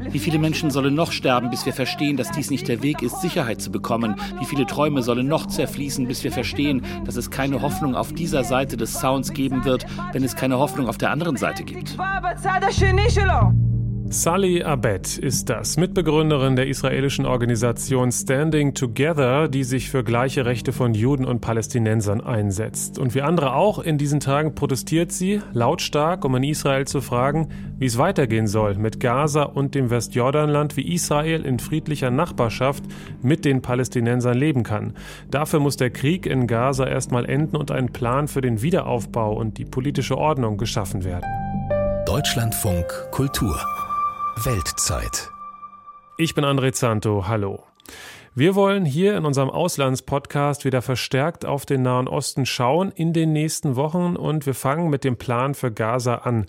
Wie viele Menschen sollen noch sterben, bis wir verstehen, dass dies nicht der Weg ist, Sicherheit zu bekommen? Wie viele Träume sollen noch zerfließen, bis wir verstehen, dass es keine Hoffnung auf dieser Seite des Sounds geben wird, wenn es keine Hoffnung auf der anderen Seite gibt? Sally Abed ist das, Mitbegründerin der israelischen Organisation Standing Together, die sich für gleiche Rechte von Juden und Palästinensern einsetzt. Und wie andere auch in diesen Tagen protestiert sie lautstark, um in Israel zu fragen, wie es weitergehen soll mit Gaza und dem Westjordanland, wie Israel in friedlicher Nachbarschaft mit den Palästinensern leben kann. Dafür muss der Krieg in Gaza erstmal enden und ein Plan für den Wiederaufbau und die politische Ordnung geschaffen werden. Deutschlandfunk Kultur Weltzeit. Ich bin André Zanto, hallo. Wir wollen hier in unserem Auslandspodcast wieder verstärkt auf den Nahen Osten schauen in den nächsten Wochen und wir fangen mit dem Plan für Gaza an.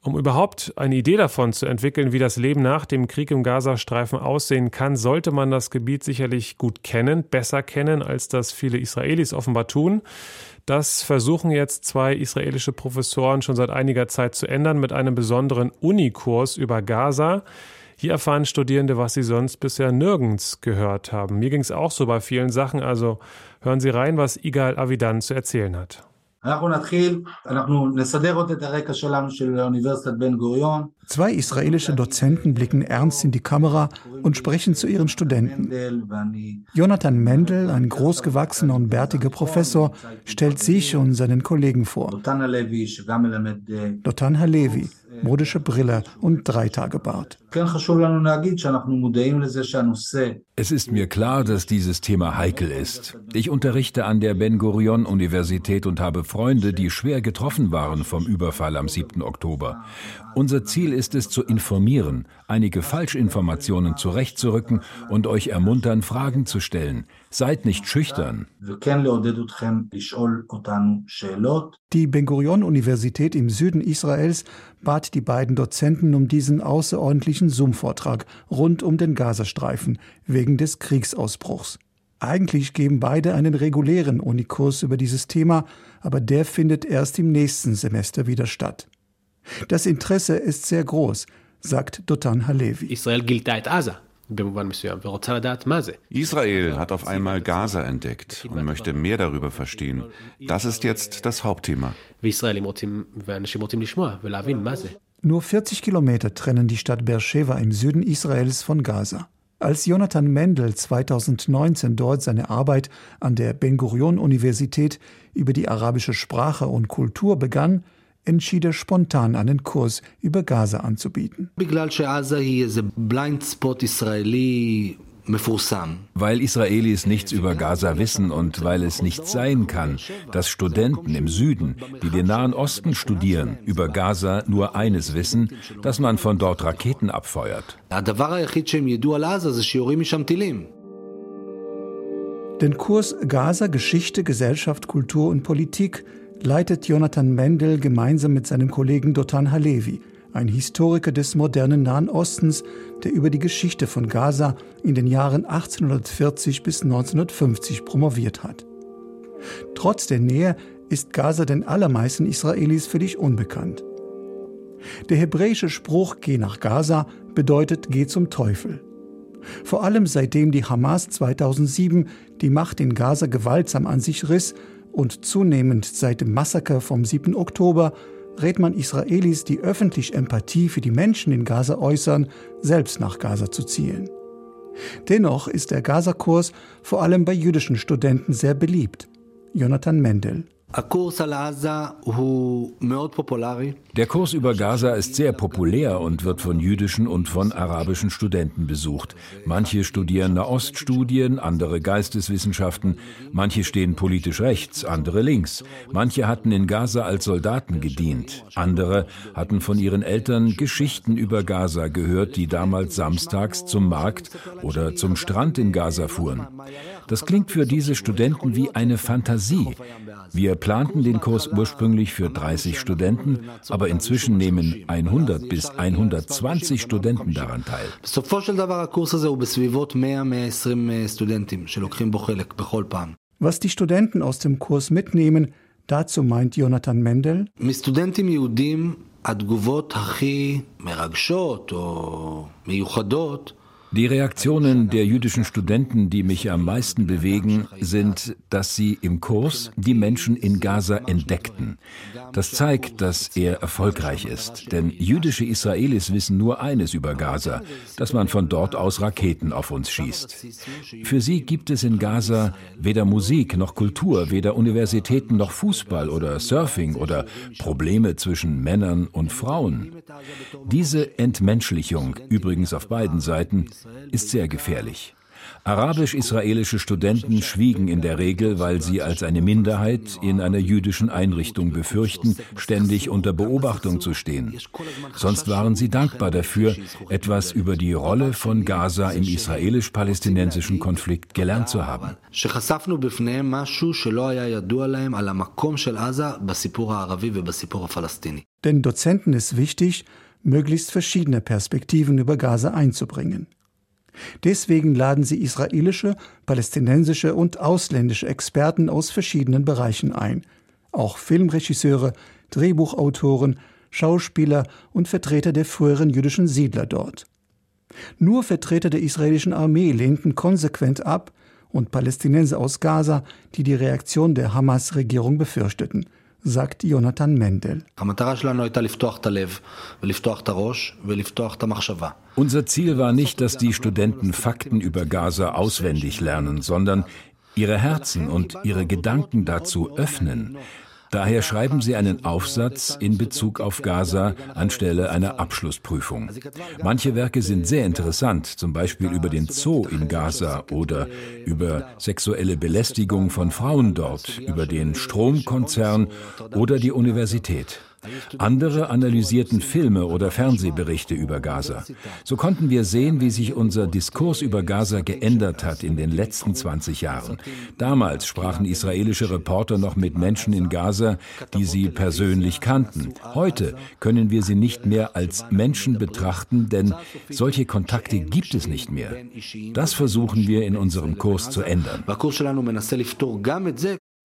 Um überhaupt eine Idee davon zu entwickeln, wie das Leben nach dem Krieg im Gazastreifen aussehen kann, sollte man das Gebiet sicherlich gut kennen, besser kennen, als das viele Israelis offenbar tun. Das versuchen jetzt zwei israelische Professoren schon seit einiger Zeit zu ändern mit einem besonderen Unikurs über Gaza. Hier erfahren Studierende, was sie sonst bisher nirgends gehört haben. Mir ging es auch so bei vielen Sachen, also hören Sie rein, was Igal Avidan zu erzählen hat. Zwei israelische Dozenten blicken ernst in die Kamera und sprechen zu ihren Studenten. Jonathan Mendel, ein großgewachsener und bärtiger Professor, stellt sich und seinen Kollegen vor. Dotan Halevi, modische Brille und Dreitagebart. Es ist mir klar, dass dieses Thema heikel ist. Ich unterrichte an der Ben Gurion Universität und habe Freunde, die schwer getroffen waren vom Überfall am 7. Oktober. Unser Ziel ist es zu informieren, einige Falschinformationen zurechtzurücken und euch ermuntern, Fragen zu stellen. Seid nicht schüchtern. Die Ben Gurion Universität im Süden Israels bat die beiden Dozenten um diesen außerordentlichen Zoom-Vortrag rund um den Gazastreifen wegen des Kriegsausbruchs. Eigentlich geben beide einen regulären Unikurs über dieses Thema, aber der findet erst im nächsten Semester wieder statt. Das Interesse ist sehr groß, sagt Dotan Halevi. Israel gilt als Israel hat auf einmal Gaza entdeckt und möchte mehr darüber verstehen. Das ist jetzt das Hauptthema. Nur 40 Kilometer trennen die Stadt Beersheba im Süden Israels von Gaza. Als Jonathan Mendel 2019 dort seine Arbeit an der Ben Gurion Universität über die arabische Sprache und Kultur begann, entschied er spontan einen Kurs über Gaza anzubieten. Weil Israelis nichts über Gaza wissen und weil es nicht sein kann, dass Studenten im Süden, die den Nahen Osten studieren, über Gaza nur eines wissen, dass man von dort Raketen abfeuert. Den Kurs Gaza Geschichte, Gesellschaft, Kultur und Politik leitet Jonathan Mendel gemeinsam mit seinem Kollegen Dotan Halevi, ein Historiker des modernen Nahen Ostens, der über die Geschichte von Gaza in den Jahren 1840 bis 1950 promoviert hat. Trotz der Nähe ist Gaza den allermeisten Israelis völlig unbekannt. Der hebräische Spruch Geh nach Gaza bedeutet Geh zum Teufel. Vor allem seitdem die Hamas 2007 die Macht in Gaza gewaltsam an sich riss und zunehmend seit dem Massaker vom 7. Oktober rät man Israelis, die öffentlich Empathie für die Menschen in Gaza äußern, selbst nach Gaza zu zielen. Dennoch ist der Gaza-Kurs vor allem bei jüdischen Studenten sehr beliebt. Jonathan Mendel der Kurs über Gaza ist sehr populär und wird von jüdischen und von arabischen Studenten besucht. Manche studieren Nahoststudien, andere Geisteswissenschaften, manche stehen politisch rechts, andere links. Manche hatten in Gaza als Soldaten gedient, andere hatten von ihren Eltern Geschichten über Gaza gehört, die damals samstags zum Markt oder zum Strand in Gaza fuhren. Das klingt für diese Studenten wie eine Fantasie. Wir planten den Kurs ursprünglich für 30 Studenten, aber inzwischen nehmen 100 bis 120 Studenten daran teil. Was die Studenten aus dem Kurs mitnehmen, dazu meint Jonathan Mendel. התגובות הכי מרגשות או מיוחדות die Reaktionen der jüdischen Studenten, die mich am meisten bewegen, sind, dass sie im Kurs die Menschen in Gaza entdeckten. Das zeigt, dass er erfolgreich ist. Denn jüdische Israelis wissen nur eines über Gaza, dass man von dort aus Raketen auf uns schießt. Für sie gibt es in Gaza weder Musik noch Kultur, weder Universitäten noch Fußball oder Surfing oder Probleme zwischen Männern und Frauen. Diese Entmenschlichung, übrigens auf beiden Seiten, ist sehr gefährlich. Arabisch-israelische Studenten schwiegen in der Regel, weil sie als eine Minderheit in einer jüdischen Einrichtung befürchten, ständig unter Beobachtung zu stehen. Sonst waren sie dankbar dafür, etwas über die Rolle von Gaza im israelisch-palästinensischen Konflikt gelernt zu haben. Den Dozenten ist wichtig, möglichst verschiedene Perspektiven über Gaza einzubringen. Deswegen laden sie israelische, palästinensische und ausländische Experten aus verschiedenen Bereichen ein, auch Filmregisseure, Drehbuchautoren, Schauspieler und Vertreter der früheren jüdischen Siedler dort. Nur Vertreter der israelischen Armee lehnten konsequent ab und Palästinenser aus Gaza, die die Reaktion der Hamas-Regierung befürchteten – sagt Jonathan Mendel. Unser Ziel war nicht, dass die Studenten Fakten über Gaza auswendig lernen, sondern ihre Herzen und ihre Gedanken dazu öffnen. Daher schreiben sie einen Aufsatz in Bezug auf Gaza anstelle einer Abschlussprüfung. Manche Werke sind sehr interessant, zum Beispiel über den Zoo in Gaza oder über sexuelle Belästigung von Frauen dort, über den Stromkonzern oder die Universität. Andere analysierten Filme oder Fernsehberichte über Gaza. So konnten wir sehen, wie sich unser Diskurs über Gaza geändert hat in den letzten 20 Jahren. Damals sprachen israelische Reporter noch mit Menschen in Gaza, die sie persönlich kannten. Heute können wir sie nicht mehr als Menschen betrachten, denn solche Kontakte gibt es nicht mehr. Das versuchen wir in unserem Kurs zu ändern.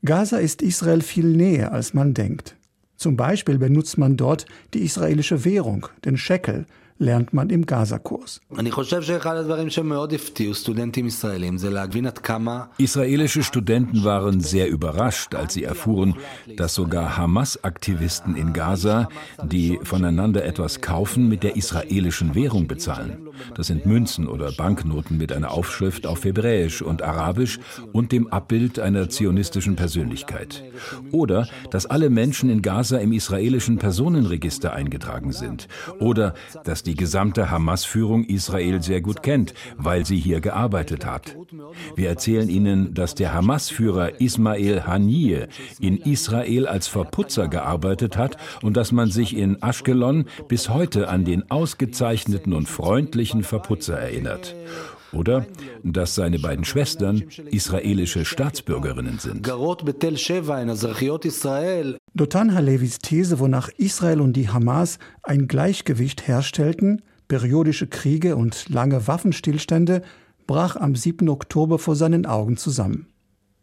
Gaza ist Israel viel näher, als man denkt. Zum Beispiel benutzt man dort die israelische Währung, den Shekel, lernt man im Gaza-Kurs. Israelische Studenten waren sehr überrascht, als sie erfuhren, dass sogar Hamas-Aktivisten in Gaza, die voneinander etwas kaufen, mit der israelischen Währung bezahlen. Das sind Münzen oder Banknoten mit einer Aufschrift auf Hebräisch und Arabisch und dem Abbild einer zionistischen Persönlichkeit. Oder dass alle Menschen in Gaza im israelischen Personenregister eingetragen sind. Oder dass die gesamte Hamas-Führung Israel sehr gut kennt, weil sie hier gearbeitet hat. Wir erzählen Ihnen, dass der Hamas-Führer Ismail Haniyeh in Israel als Verputzer gearbeitet hat und dass man sich in Ashkelon bis heute an den ausgezeichneten und freundlichen Verputzer erinnert. Oder dass seine beiden Schwestern israelische Staatsbürgerinnen sind. Dotan Halevis These, wonach Israel und die Hamas ein Gleichgewicht herstellten, periodische Kriege und lange Waffenstillstände, brach am 7. Oktober vor seinen Augen zusammen.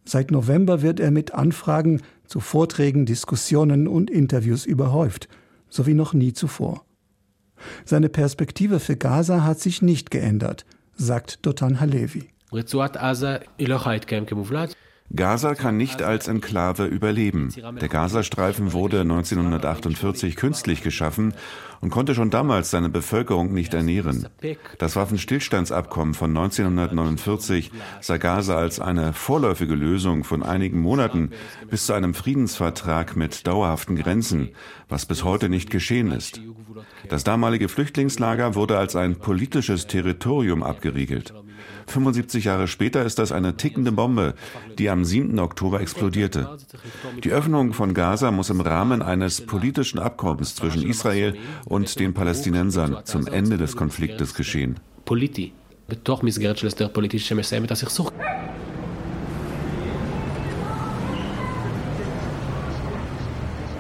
Seit November wird er mit Anfragen zu Vorträgen, Diskussionen und Interviews überhäuft, so wie noch nie zuvor. Seine Perspektive für Gaza hat sich nicht geändert – sagt Dotan Halevi. Gaza kann nicht als Enklave überleben. Der Gazastreifen wurde 1948 künstlich geschaffen und konnte schon damals seine Bevölkerung nicht ernähren. Das Waffenstillstandsabkommen von 1949 sah Gaza als eine vorläufige Lösung von einigen Monaten bis zu einem Friedensvertrag mit dauerhaften Grenzen, was bis heute nicht geschehen ist. Das damalige Flüchtlingslager wurde als ein politisches Territorium abgeriegelt. 75 Jahre später ist das eine tickende Bombe, die am 7. Oktober explodierte. Die Öffnung von Gaza muss im Rahmen eines politischen Abkommens zwischen Israel und den Palästinensern zum Ende des Konfliktes geschehen.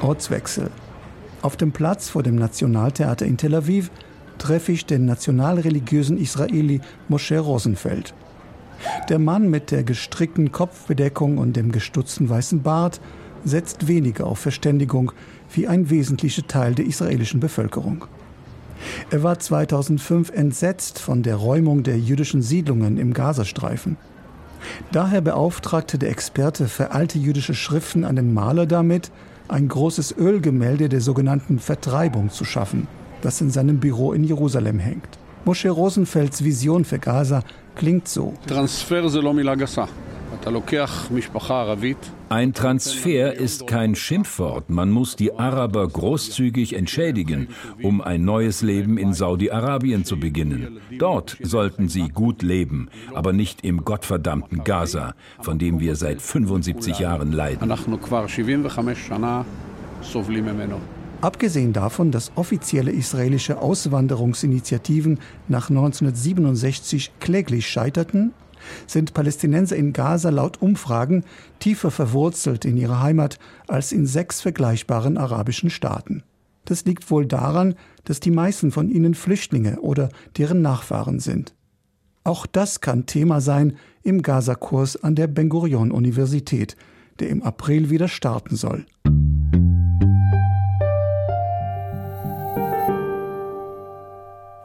Ortswechsel. Auf dem Platz vor dem Nationaltheater in Tel Aviv treffe ich den nationalreligiösen Israeli Moshe Rosenfeld. Der Mann mit der gestrickten Kopfbedeckung und dem gestutzten weißen Bart setzt weniger auf Verständigung wie ein wesentlicher Teil der israelischen Bevölkerung. Er war 2005 entsetzt von der Räumung der jüdischen Siedlungen im Gazastreifen. Daher beauftragte der Experte für alte jüdische Schriften einen Maler damit, ein großes Ölgemälde der sogenannten Vertreibung zu schaffen, das in seinem Büro in Jerusalem hängt. Moshe Rosenfelds Vision für Gaza klingt so. Transfer ein Transfer ist kein Schimpfwort. Man muss die Araber großzügig entschädigen, um ein neues Leben in Saudi-Arabien zu beginnen. Dort sollten sie gut leben, aber nicht im gottverdammten Gaza, von dem wir seit 75 Jahren leiden. Abgesehen davon, dass offizielle israelische Auswanderungsinitiativen nach 1967 kläglich scheiterten, sind Palästinenser in Gaza laut Umfragen tiefer verwurzelt in ihrer Heimat als in sechs vergleichbaren arabischen Staaten. Das liegt wohl daran, dass die meisten von ihnen Flüchtlinge oder deren Nachfahren sind. Auch das kann Thema sein im Gaza-Kurs an der Ben Gurion Universität, der im April wieder starten soll.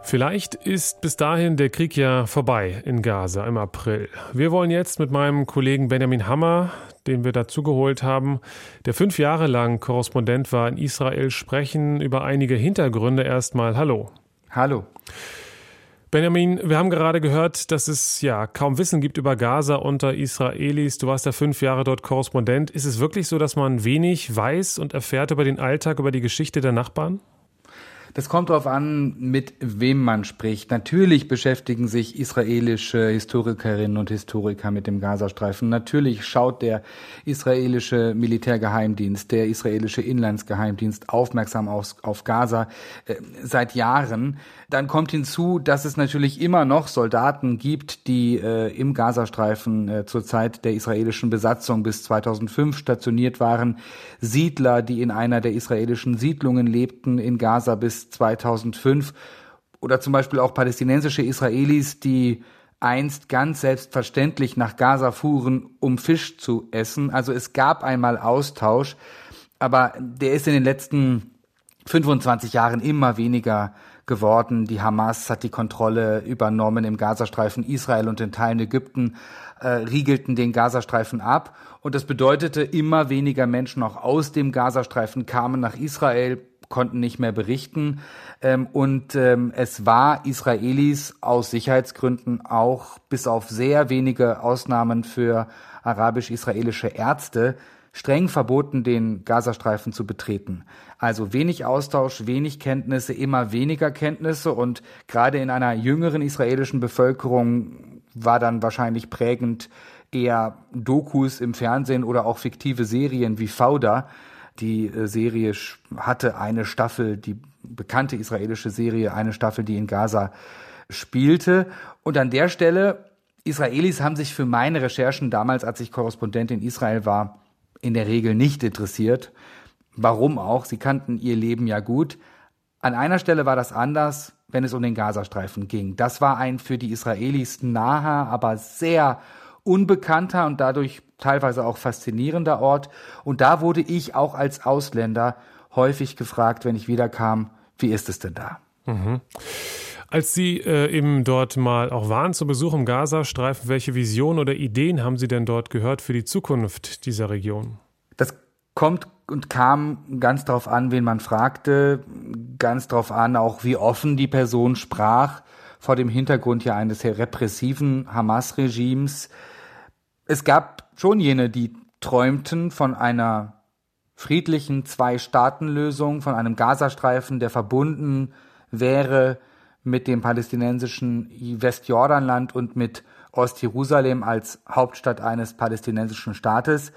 Vielleicht ist bis dahin der Krieg ja vorbei in Gaza im April. Wir wollen jetzt mit meinem Kollegen Benjamin Hammer, den wir dazugeholt haben, der fünf Jahre lang Korrespondent war in Israel, sprechen über einige Hintergründe. Erstmal Hallo. Hallo. Benjamin, wir haben gerade gehört, dass es ja kaum Wissen gibt über Gaza unter Israelis. Du warst ja fünf Jahre dort Korrespondent. Ist es wirklich so, dass man wenig weiß und erfährt über den Alltag, über die Geschichte der Nachbarn? Das kommt darauf an, mit wem man spricht. Natürlich beschäftigen sich israelische Historikerinnen und Historiker mit dem Gazastreifen. Natürlich schaut der israelische Militärgeheimdienst, der israelische Inlandsgeheimdienst aufmerksam auf, auf Gaza äh, seit Jahren. Dann kommt hinzu, dass es natürlich immer noch Soldaten gibt, die äh, im Gazastreifen äh, zur Zeit der israelischen Besatzung bis 2005 stationiert waren. Siedler, die in einer der israelischen Siedlungen lebten in Gaza bis 2005. Oder zum Beispiel auch palästinensische Israelis, die einst ganz selbstverständlich nach Gaza fuhren, um Fisch zu essen. Also es gab einmal Austausch, aber der ist in den letzten 25 Jahren immer weniger geworden. Die Hamas hat die Kontrolle übernommen im Gazastreifen. Israel und in Teilen Ägypten äh, riegelten den Gazastreifen ab. Und das bedeutete, immer weniger Menschen auch aus dem Gazastreifen kamen nach Israel, konnten nicht mehr berichten. Ähm, und ähm, es war Israelis aus Sicherheitsgründen auch bis auf sehr wenige Ausnahmen für arabisch-israelische Ärzte streng verboten, den Gazastreifen zu betreten. Also wenig Austausch, wenig Kenntnisse, immer weniger Kenntnisse und gerade in einer jüngeren israelischen Bevölkerung war dann wahrscheinlich prägend eher Dokus im Fernsehen oder auch fiktive Serien wie Fauda. Die äh, Serie hatte eine Staffel, die bekannte israelische Serie, eine Staffel, die in Gaza spielte. Und an der Stelle, Israelis haben sich für meine Recherchen damals, als ich Korrespondent in Israel war, in der Regel nicht interessiert. Warum auch? Sie kannten ihr Leben ja gut. An einer Stelle war das anders, wenn es um den Gazastreifen ging. Das war ein für die Israelis naher, aber sehr unbekannter und dadurch teilweise auch faszinierender Ort. Und da wurde ich auch als Ausländer häufig gefragt, wenn ich wiederkam, wie ist es denn da? Mhm. Als Sie äh, eben dort mal auch waren zu Besuch im Gazastreifen, welche Visionen oder Ideen haben Sie denn dort gehört für die Zukunft dieser Region? Das kommt und kam ganz darauf an, wen man fragte, ganz darauf an, auch wie offen die Person sprach, vor dem Hintergrund ja eines sehr repressiven Hamas-Regimes. Es gab schon jene, die träumten von einer friedlichen Zwei-Staaten-Lösung, von einem Gazastreifen, der verbunden wäre mit dem palästinensischen Westjordanland und mit Ostjerusalem als Hauptstadt eines palästinensischen Staates.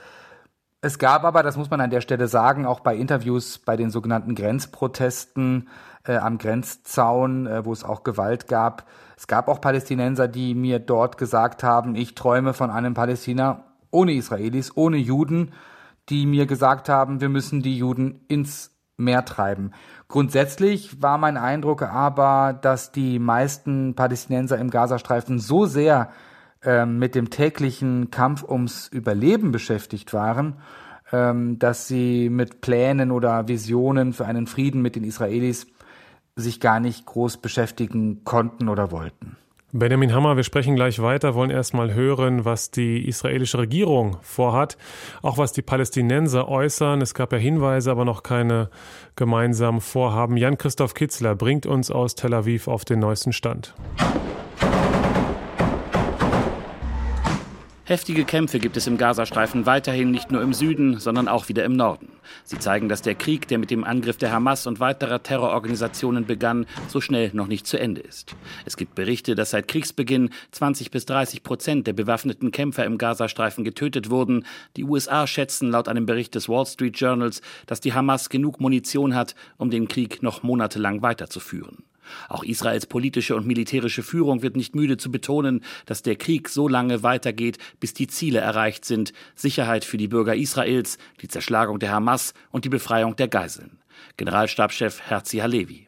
Es gab aber, das muss man an der Stelle sagen, auch bei Interviews bei den sogenannten Grenzprotesten äh, am Grenzzaun, äh, wo es auch Gewalt gab, es gab auch Palästinenser, die mir dort gesagt haben, ich träume von einem Palästina ohne Israelis, ohne Juden, die mir gesagt haben, wir müssen die Juden ins Meer treiben. Grundsätzlich war mein Eindruck aber, dass die meisten Palästinenser im Gazastreifen so sehr äh, mit dem täglichen Kampf ums Überleben beschäftigt waren, ähm, dass sie mit Plänen oder Visionen für einen Frieden mit den Israelis sich gar nicht groß beschäftigen konnten oder wollten. Benjamin Hammer, wir sprechen gleich weiter, wollen erstmal hören, was die israelische Regierung vorhat, auch was die Palästinenser äußern. Es gab ja Hinweise, aber noch keine gemeinsamen Vorhaben. Jan-Christoph Kitzler bringt uns aus Tel Aviv auf den neuesten Stand. Heftige Kämpfe gibt es im Gazastreifen weiterhin nicht nur im Süden, sondern auch wieder im Norden. Sie zeigen, dass der Krieg, der mit dem Angriff der Hamas und weiterer Terrororganisationen begann, so schnell noch nicht zu Ende ist. Es gibt Berichte, dass seit Kriegsbeginn 20 bis 30 Prozent der bewaffneten Kämpfer im Gazastreifen getötet wurden. Die USA schätzen laut einem Bericht des Wall Street Journals, dass die Hamas genug Munition hat, um den Krieg noch monatelang weiterzuführen. Auch Israels politische und militärische Führung wird nicht müde zu betonen, dass der Krieg so lange weitergeht, bis die Ziele erreicht sind Sicherheit für die Bürger Israels, die Zerschlagung der Hamas und die Befreiung der Geiseln. Generalstabschef Herzi Halevi.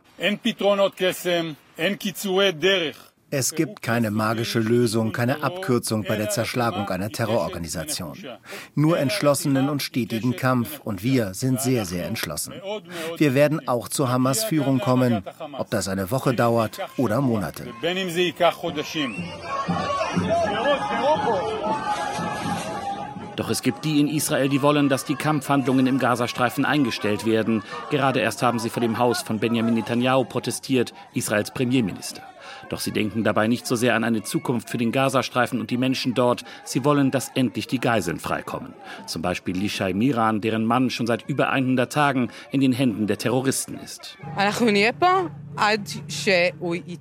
Es gibt keine magische Lösung, keine Abkürzung bei der Zerschlagung einer Terrororganisation. Nur entschlossenen und stetigen Kampf und wir sind sehr, sehr entschlossen. Wir werden auch zur Hamas-Führung kommen, ob das eine Woche dauert oder Monate. Doch es gibt die in Israel, die wollen, dass die Kampfhandlungen im Gazastreifen eingestellt werden. Gerade erst haben sie vor dem Haus von Benjamin Netanyahu protestiert, Israels Premierminister. Doch sie denken dabei nicht so sehr an eine Zukunft für den Gazastreifen und die Menschen dort. Sie wollen, dass endlich die Geiseln freikommen. Zum Beispiel Lishai Miran, deren Mann schon seit über 100 Tagen in den Händen der Terroristen ist.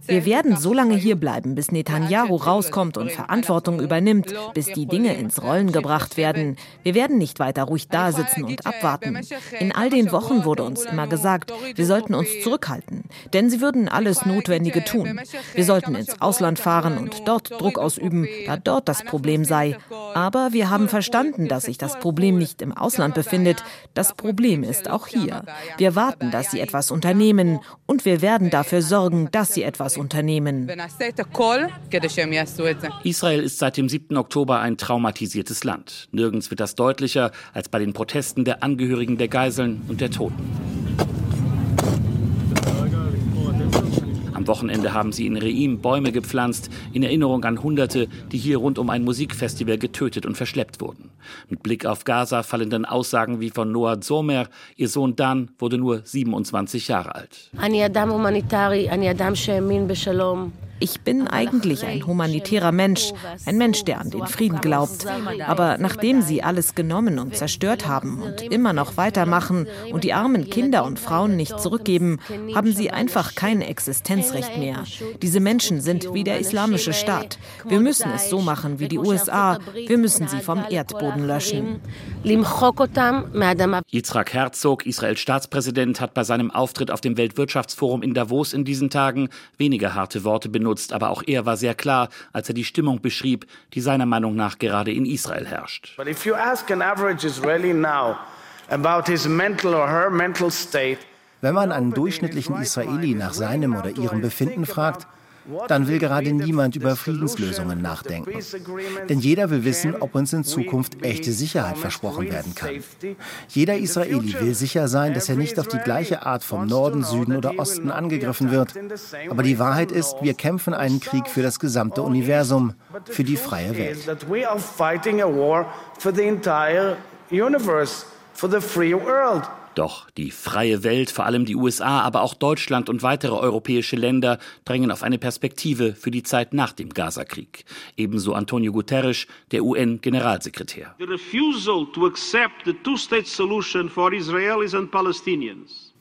Wir werden so lange hier bleiben, bis Netanyahu rauskommt und Verantwortung übernimmt, bis die Dinge ins Rollen gebracht werden. Wir werden nicht weiter ruhig da sitzen und abwarten. In all den Wochen wurde uns immer gesagt, wir sollten uns zurückhalten, denn sie würden alles Notwendige tun. Wir sollten ins Ausland fahren und dort Druck ausüben, da dort das Problem sei. Aber wir haben verstanden, dass sich das Problem nicht im Ausland befindet. Das Problem ist auch hier. Wir warten, dass sie etwas unternehmen und wir werden dafür sorgen, dass sie etwas unternehmen. Israel ist seit dem 7. Oktober ein traumatisiertes Land. Nirgends wird das deutlicher als bei den Protesten der Angehörigen der Geiseln und der Toten. Wochenende haben sie in Reim Bäume gepflanzt, in Erinnerung an Hunderte, die hier rund um ein Musikfestival getötet und verschleppt wurden. Mit Blick auf Gaza fallen dann Aussagen wie von Noah Zomer, ihr Sohn Dan wurde nur 27 Jahre alt. Ich bin eigentlich ein humanitärer Mensch, ein Mensch, der an den Frieden glaubt. Aber nachdem sie alles genommen und zerstört haben und immer noch weitermachen und die armen Kinder und Frauen nicht zurückgeben, haben sie einfach kein Existenzrecht mehr. Diese Menschen sind wie der islamische Staat. Wir müssen es so machen wie die USA. Wir müssen sie vom Erdboden löschen. Yitzhak Herzog, Israels Staatspräsident, hat bei seinem Auftritt auf dem Weltwirtschaftsforum in Davos in diesen Tagen weniger harte Worte benutzt benutzt, aber auch er war sehr klar, als er die Stimmung beschrieb, die seiner Meinung nach gerade in Israel herrscht. Wenn man einen durchschnittlichen Israeli nach seinem oder ihrem Befinden fragt, dann will gerade niemand über Friedenslösungen nachdenken. Denn jeder will wissen, ob uns in Zukunft echte Sicherheit versprochen werden kann. Jeder Israeli will sicher sein, dass er nicht auf die gleiche Art vom Norden, Süden oder Osten angegriffen wird. Aber die Wahrheit ist, wir kämpfen einen Krieg für das gesamte Universum, für die freie Welt. For the free world. Doch die freie Welt, vor allem die USA, aber auch Deutschland und weitere europäische Länder drängen auf eine Perspektive für die Zeit nach dem Gazakrieg. Ebenso Antonio Guterres, der UN-Generalsekretär.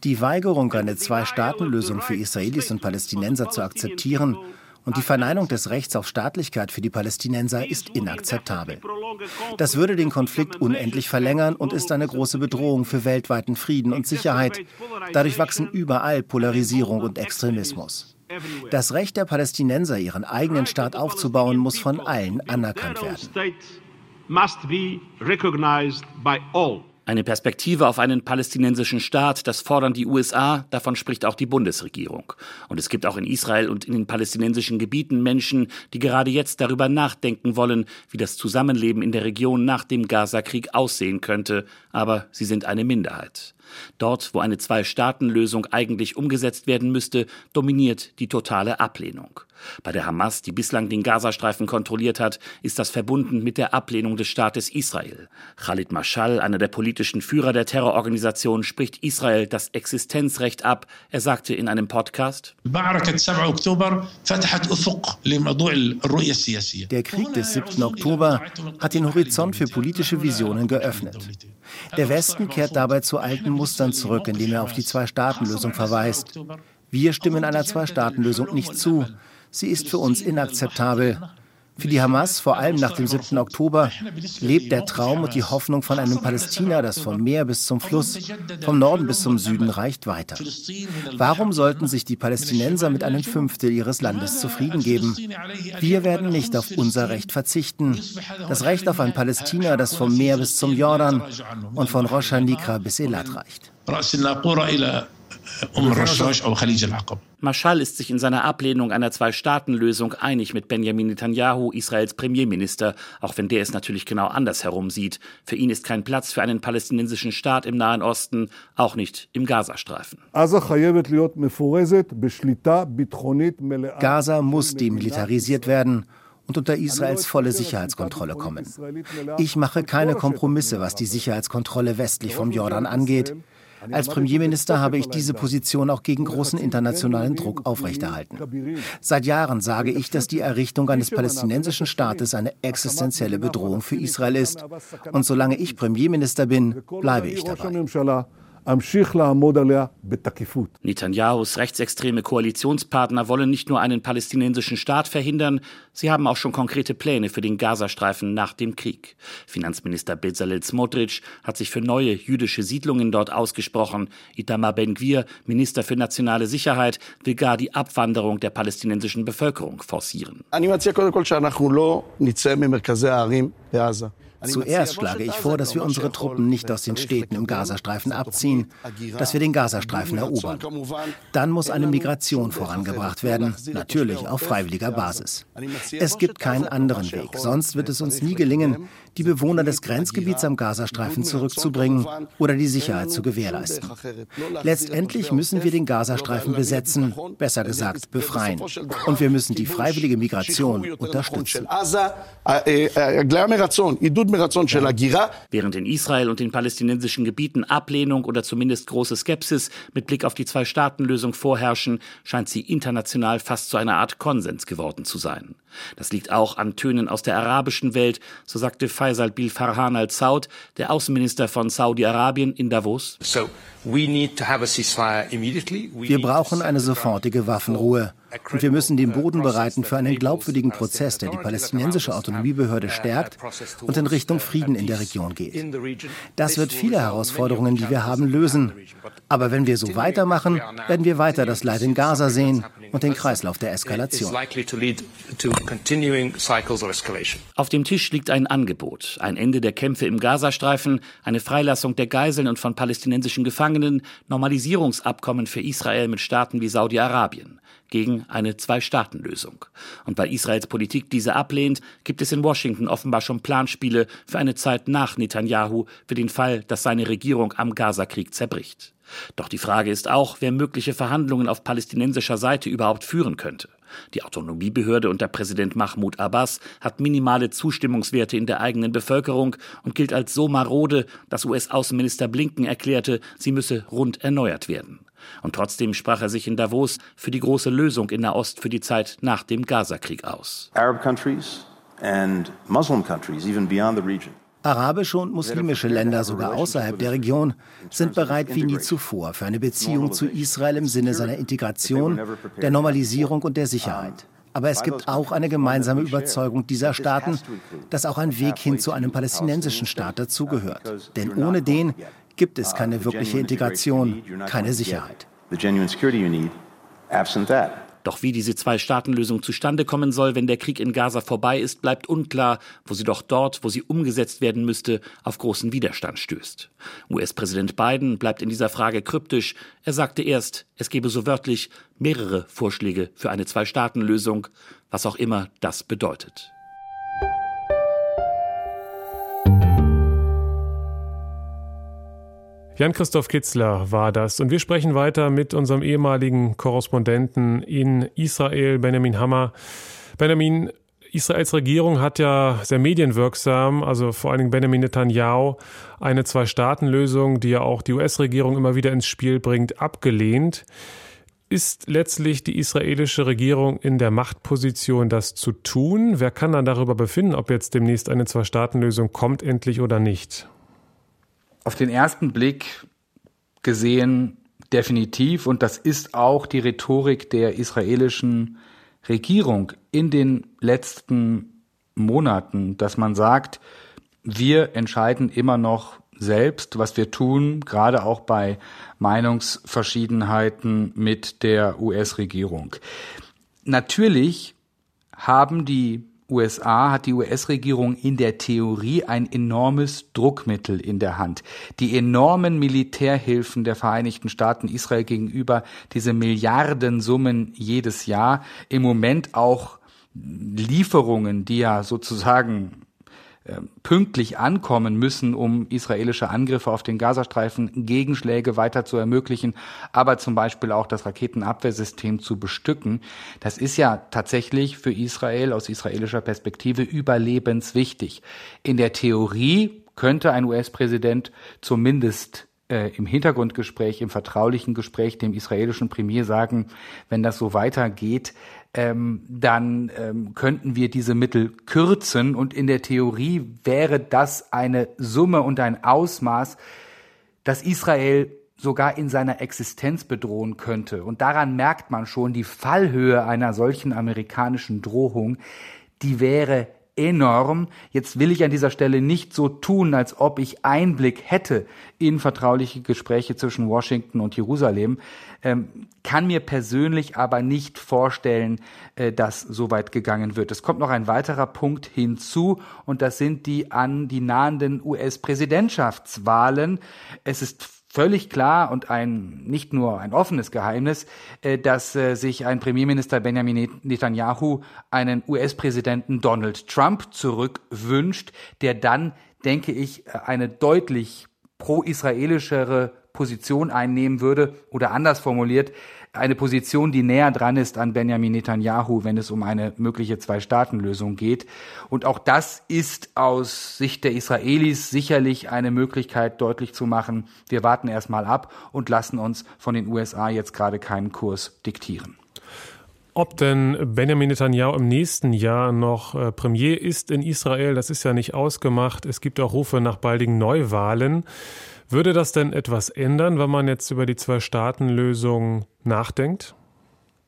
Die Weigerung, eine Zwei-Staaten-Lösung für Israelis und Palästinenser zu akzeptieren, und die Verneinung des Rechts auf Staatlichkeit für die Palästinenser ist inakzeptabel. Das würde den Konflikt unendlich verlängern und ist eine große Bedrohung für weltweiten Frieden und Sicherheit. Dadurch wachsen überall Polarisierung und Extremismus. Das Recht der Palästinenser, ihren eigenen Staat aufzubauen, muss von allen anerkannt werden. Eine Perspektive auf einen palästinensischen Staat, das fordern die USA, davon spricht auch die Bundesregierung. Und es gibt auch in Israel und in den palästinensischen Gebieten Menschen, die gerade jetzt darüber nachdenken wollen, wie das Zusammenleben in der Region nach dem Gazakrieg aussehen könnte, aber sie sind eine Minderheit. Dort, wo eine Zwei-Staaten-Lösung eigentlich umgesetzt werden müsste, dominiert die totale Ablehnung. Bei der Hamas, die bislang den Gazastreifen kontrolliert hat, ist das verbunden mit der Ablehnung des Staates Israel. Khalid Mashal, einer der politischen Führer der Terrororganisation, spricht Israel das Existenzrecht ab. Er sagte in einem Podcast, Der Krieg des 7. Oktober hat den Horizont für politische Visionen geöffnet. Der Westen kehrt dabei zu alten Mustern zurück, indem er auf die Zwei-Staaten-Lösung verweist. Wir stimmen einer Zwei-Staaten-Lösung nicht zu. Sie ist für uns inakzeptabel. Für die Hamas, vor allem nach dem 7. Oktober, lebt der Traum und die Hoffnung von einem Palästina, das vom Meer bis zum Fluss, vom Norden bis zum Süden reicht, weiter. Warum sollten sich die Palästinenser mit einem Fünftel ihres Landes zufrieden geben? Wir werden nicht auf unser Recht verzichten. Das Recht auf ein Palästina, das vom Meer bis zum Jordan und von Rosh Hanikra bis Elat reicht. Mashal ist sich in seiner Ablehnung einer Zwei-Staaten-Lösung einig mit Benjamin Netanyahu, Israels Premierminister, auch wenn der es natürlich genau andersherum sieht. Für ihn ist kein Platz für einen palästinensischen Staat im Nahen Osten, auch nicht im Gazastreifen. Gaza muss demilitarisiert werden und unter Israels volle Sicherheitskontrolle kommen. Ich mache keine Kompromisse, was die Sicherheitskontrolle westlich vom Jordan angeht. Als Premierminister habe ich diese Position auch gegen großen internationalen Druck aufrechterhalten. Seit Jahren sage ich, dass die Errichtung eines palästinensischen Staates eine existenzielle Bedrohung für Israel ist. Und solange ich Premierminister bin, bleibe ich dabei. Netanyahus rechtsextreme Koalitionspartner wollen nicht nur einen palästinensischen Staat verhindern, sie haben auch schon konkrete Pläne für den Gazastreifen nach dem Krieg. Finanzminister Bezalel Smotrich hat sich für neue jüdische Siedlungen dort ausgesprochen. Itamar Ben-Gvir, Minister für nationale Sicherheit, will gar die Abwanderung der palästinensischen Bevölkerung forcieren. Zuerst schlage ich vor, dass wir unsere Truppen nicht aus den Städten im Gazastreifen abziehen, dass wir den Gazastreifen erobern. Dann muss eine Migration vorangebracht werden, natürlich auf freiwilliger Basis. Es gibt keinen anderen Weg, sonst wird es uns nie gelingen, die Bewohner des Grenzgebiets am Gazastreifen zurückzubringen oder die Sicherheit zu gewährleisten. Letztendlich müssen wir den Gazastreifen besetzen, besser gesagt befreien. Und wir müssen die freiwillige Migration unterstützen. Während in Israel und den palästinensischen Gebieten Ablehnung oder zumindest große Skepsis mit Blick auf die Zwei-Staaten-Lösung vorherrschen, scheint sie international fast zu einer Art Konsens geworden zu sein. Das liegt auch an Tönen aus der arabischen Welt, so sagte Faisal Bil Farhan al-Saud, der Außenminister von Saudi-Arabien in Davos. Wir brauchen eine sofortige Waffenruhe. Und wir müssen den Boden bereiten für einen glaubwürdigen Prozess, der die palästinensische Autonomiebehörde stärkt und in Richtung Frieden in der Region geht. Das wird viele Herausforderungen, die wir haben, lösen. Aber wenn wir so weitermachen, werden wir weiter das Leid in Gaza sehen und den Kreislauf der Eskalation. Auf dem Tisch liegt ein Angebot, ein Ende der Kämpfe im Gazastreifen, eine Freilassung der Geiseln und von palästinensischen Gefangenen, Normalisierungsabkommen für Israel mit Staaten wie Saudi-Arabien gegen eine Zwei-Staaten-Lösung. Und weil Israels Politik diese ablehnt, gibt es in Washington offenbar schon Planspiele für eine Zeit nach Netanyahu für den Fall, dass seine Regierung am Gazakrieg zerbricht. Doch die Frage ist auch, wer mögliche Verhandlungen auf palästinensischer Seite überhaupt führen könnte. Die Autonomiebehörde unter Präsident Mahmoud Abbas hat minimale Zustimmungswerte in der eigenen Bevölkerung und gilt als so marode, dass US-Außenminister Blinken erklärte, sie müsse rund erneuert werden. Und trotzdem sprach er sich in Davos für die große Lösung in Nahost für die Zeit nach dem Gazakrieg aus. Arab countries and Muslim countries even beyond the region Arabische und muslimische Länder, sogar außerhalb der Region, sind bereit wie nie zuvor für eine Beziehung zu Israel im Sinne seiner Integration, der Normalisierung und der Sicherheit. Aber es gibt auch eine gemeinsame Überzeugung dieser Staaten, dass auch ein Weg hin zu einem palästinensischen Staat dazugehört. Denn ohne den gibt es keine wirkliche Integration, keine Sicherheit. Doch wie diese Zwei-Staaten-Lösung zustande kommen soll, wenn der Krieg in Gaza vorbei ist, bleibt unklar, wo sie doch dort, wo sie umgesetzt werden müsste, auf großen Widerstand stößt. US-Präsident Biden bleibt in dieser Frage kryptisch. Er sagte erst, es gebe so wörtlich mehrere Vorschläge für eine Zwei-Staaten-Lösung, was auch immer das bedeutet. Jan-Christoph Kitzler war das. Und wir sprechen weiter mit unserem ehemaligen Korrespondenten in Israel, Benjamin Hammer. Benjamin, Israels Regierung hat ja sehr medienwirksam, also vor allen Dingen Benjamin Netanyahu, eine Zwei-Staaten-Lösung, die ja auch die US-Regierung immer wieder ins Spiel bringt, abgelehnt. Ist letztlich die israelische Regierung in der Machtposition, das zu tun? Wer kann dann darüber befinden, ob jetzt demnächst eine Zwei-Staaten-Lösung kommt, endlich oder nicht? Auf den ersten Blick gesehen definitiv, und das ist auch die Rhetorik der israelischen Regierung in den letzten Monaten, dass man sagt, wir entscheiden immer noch selbst, was wir tun, gerade auch bei Meinungsverschiedenheiten mit der US-Regierung. Natürlich haben die USA hat die US-Regierung in der Theorie ein enormes Druckmittel in der Hand. Die enormen Militärhilfen der Vereinigten Staaten Israel gegenüber, diese Milliardensummen jedes Jahr, im Moment auch Lieferungen, die ja sozusagen pünktlich ankommen müssen, um israelische Angriffe auf den Gazastreifen, Gegenschläge weiter zu ermöglichen, aber zum Beispiel auch das Raketenabwehrsystem zu bestücken. Das ist ja tatsächlich für Israel aus israelischer Perspektive überlebenswichtig. In der Theorie könnte ein US-Präsident zumindest äh, im Hintergrundgespräch, im vertraulichen Gespräch dem israelischen Premier sagen, wenn das so weitergeht, ähm, dann ähm, könnten wir diese Mittel kürzen und in der Theorie wäre das eine Summe und ein Ausmaß, das Israel sogar in seiner Existenz bedrohen könnte. Und daran merkt man schon die Fallhöhe einer solchen amerikanischen Drohung, die wäre enorm. Jetzt will ich an dieser Stelle nicht so tun, als ob ich Einblick hätte in vertrauliche Gespräche zwischen Washington und Jerusalem, ähm, kann mir persönlich aber nicht vorstellen, äh, dass so weit gegangen wird. Es kommt noch ein weiterer Punkt hinzu und das sind die an die nahenden US-Präsidentschaftswahlen. Es ist völlig klar und ein nicht nur ein offenes Geheimnis, äh, dass äh, sich ein Premierminister Benjamin Netanyahu einen US-Präsidenten Donald Trump zurückwünscht, der dann, denke ich, eine deutlich pro-israelischere Position einnehmen würde oder anders formuliert, eine Position, die näher dran ist an Benjamin Netanyahu, wenn es um eine mögliche Zwei-Staaten-Lösung geht. Und auch das ist aus Sicht der Israelis sicherlich eine Möglichkeit, deutlich zu machen, wir warten erstmal ab und lassen uns von den USA jetzt gerade keinen Kurs diktieren. Ob denn Benjamin Netanyahu im nächsten Jahr noch äh, Premier ist in Israel, das ist ja nicht ausgemacht. Es gibt auch Rufe nach baldigen Neuwahlen. Würde das denn etwas ändern, wenn man jetzt über die Zwei-Staaten-Lösung nachdenkt?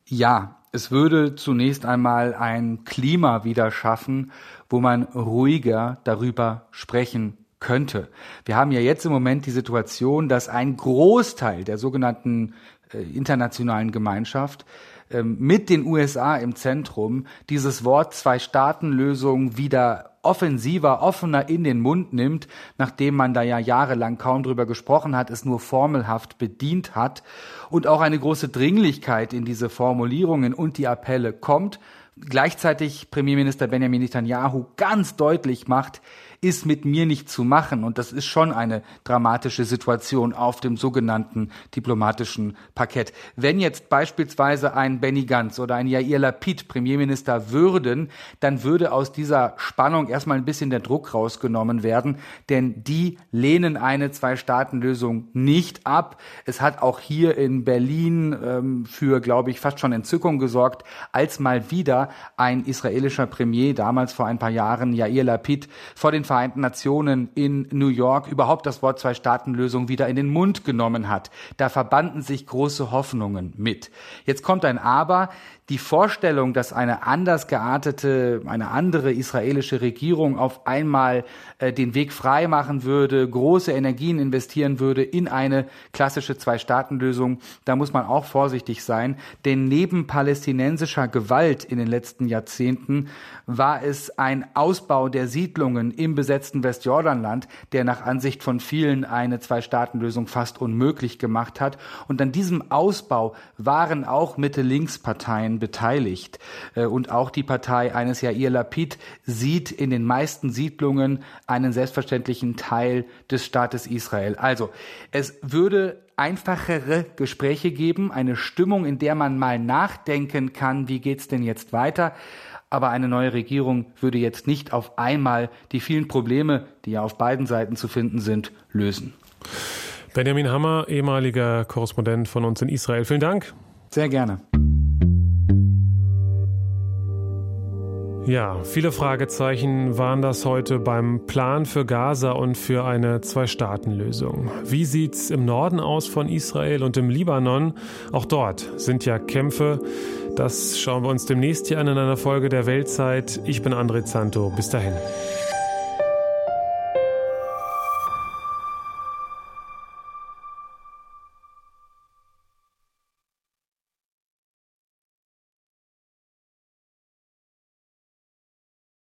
Ja, es würde zunächst einmal ein Klima wieder schaffen, wo man ruhiger darüber sprechen könnte. Wir haben ja jetzt im Moment die Situation, dass ein Großteil der sogenannten äh, internationalen Gemeinschaft ähm, mit den USA im Zentrum dieses Wort Zwei-Staaten-Lösung wieder offensiver, offener in den Mund nimmt, nachdem man da ja jahrelang kaum drüber gesprochen hat, es nur formelhaft bedient hat und auch eine große Dringlichkeit in diese Formulierungen und die Appelle kommt, gleichzeitig Premierminister Benjamin Netanyahu ganz deutlich macht, ist mit mir nicht zu machen. Und das ist schon eine dramatische Situation auf dem sogenannten diplomatischen Parkett. Wenn jetzt beispielsweise ein Benny Gantz oder ein Yair Lapid Premierminister würden, dann würde aus dieser Spannung erstmal ein bisschen der Druck rausgenommen werden, denn die lehnen eine Zwei-Staaten-Lösung nicht ab. Es hat auch hier in Berlin ähm, für, glaube ich, fast schon Entzückung gesorgt, als mal wieder ein israelischer Premier, damals vor ein paar Jahren, Yair Lapid, vor den Vereinten Nationen in New York überhaupt das Wort Zwei-Staaten-Lösung wieder in den Mund genommen hat. Da verbanden sich große Hoffnungen mit. Jetzt kommt ein Aber die Vorstellung, dass eine anders geartete, eine andere israelische Regierung auf einmal äh, den Weg frei machen würde, große Energien investieren würde in eine klassische Zwei-Staaten-Lösung, da muss man auch vorsichtig sein, denn neben palästinensischer Gewalt in den letzten Jahrzehnten war es ein Ausbau der Siedlungen im besetzten Westjordanland, der nach Ansicht von vielen eine Zwei-Staaten-Lösung fast unmöglich gemacht hat. Und an diesem Ausbau waren auch Mitte-Links-Parteien beteiligt. Äh, und auch die Partei eines Yair Lapid sieht in den meisten Siedlungen einen selbstverständlichen Teil des Staates Israel. Also es würde einfachere Gespräche geben, eine Stimmung, in der man mal nachdenken kann, wie geht's denn jetzt weiter? Aber eine neue Regierung würde jetzt nicht auf einmal die vielen Probleme, die ja auf beiden Seiten zu finden sind, lösen. Benjamin Hammer, ehemaliger Korrespondent von uns in Israel. Vielen Dank. Sehr gerne. Ja, viele Fragezeichen waren das heute beim Plan für Gaza und für eine Zwei-Staaten-Lösung. Wie sieht's im Norden aus von Israel und im Libanon? Auch dort sind ja Kämpfe. Das schauen wir uns demnächst hier an in einer Folge der Weltzeit. Ich bin André Zanto. Bis dahin.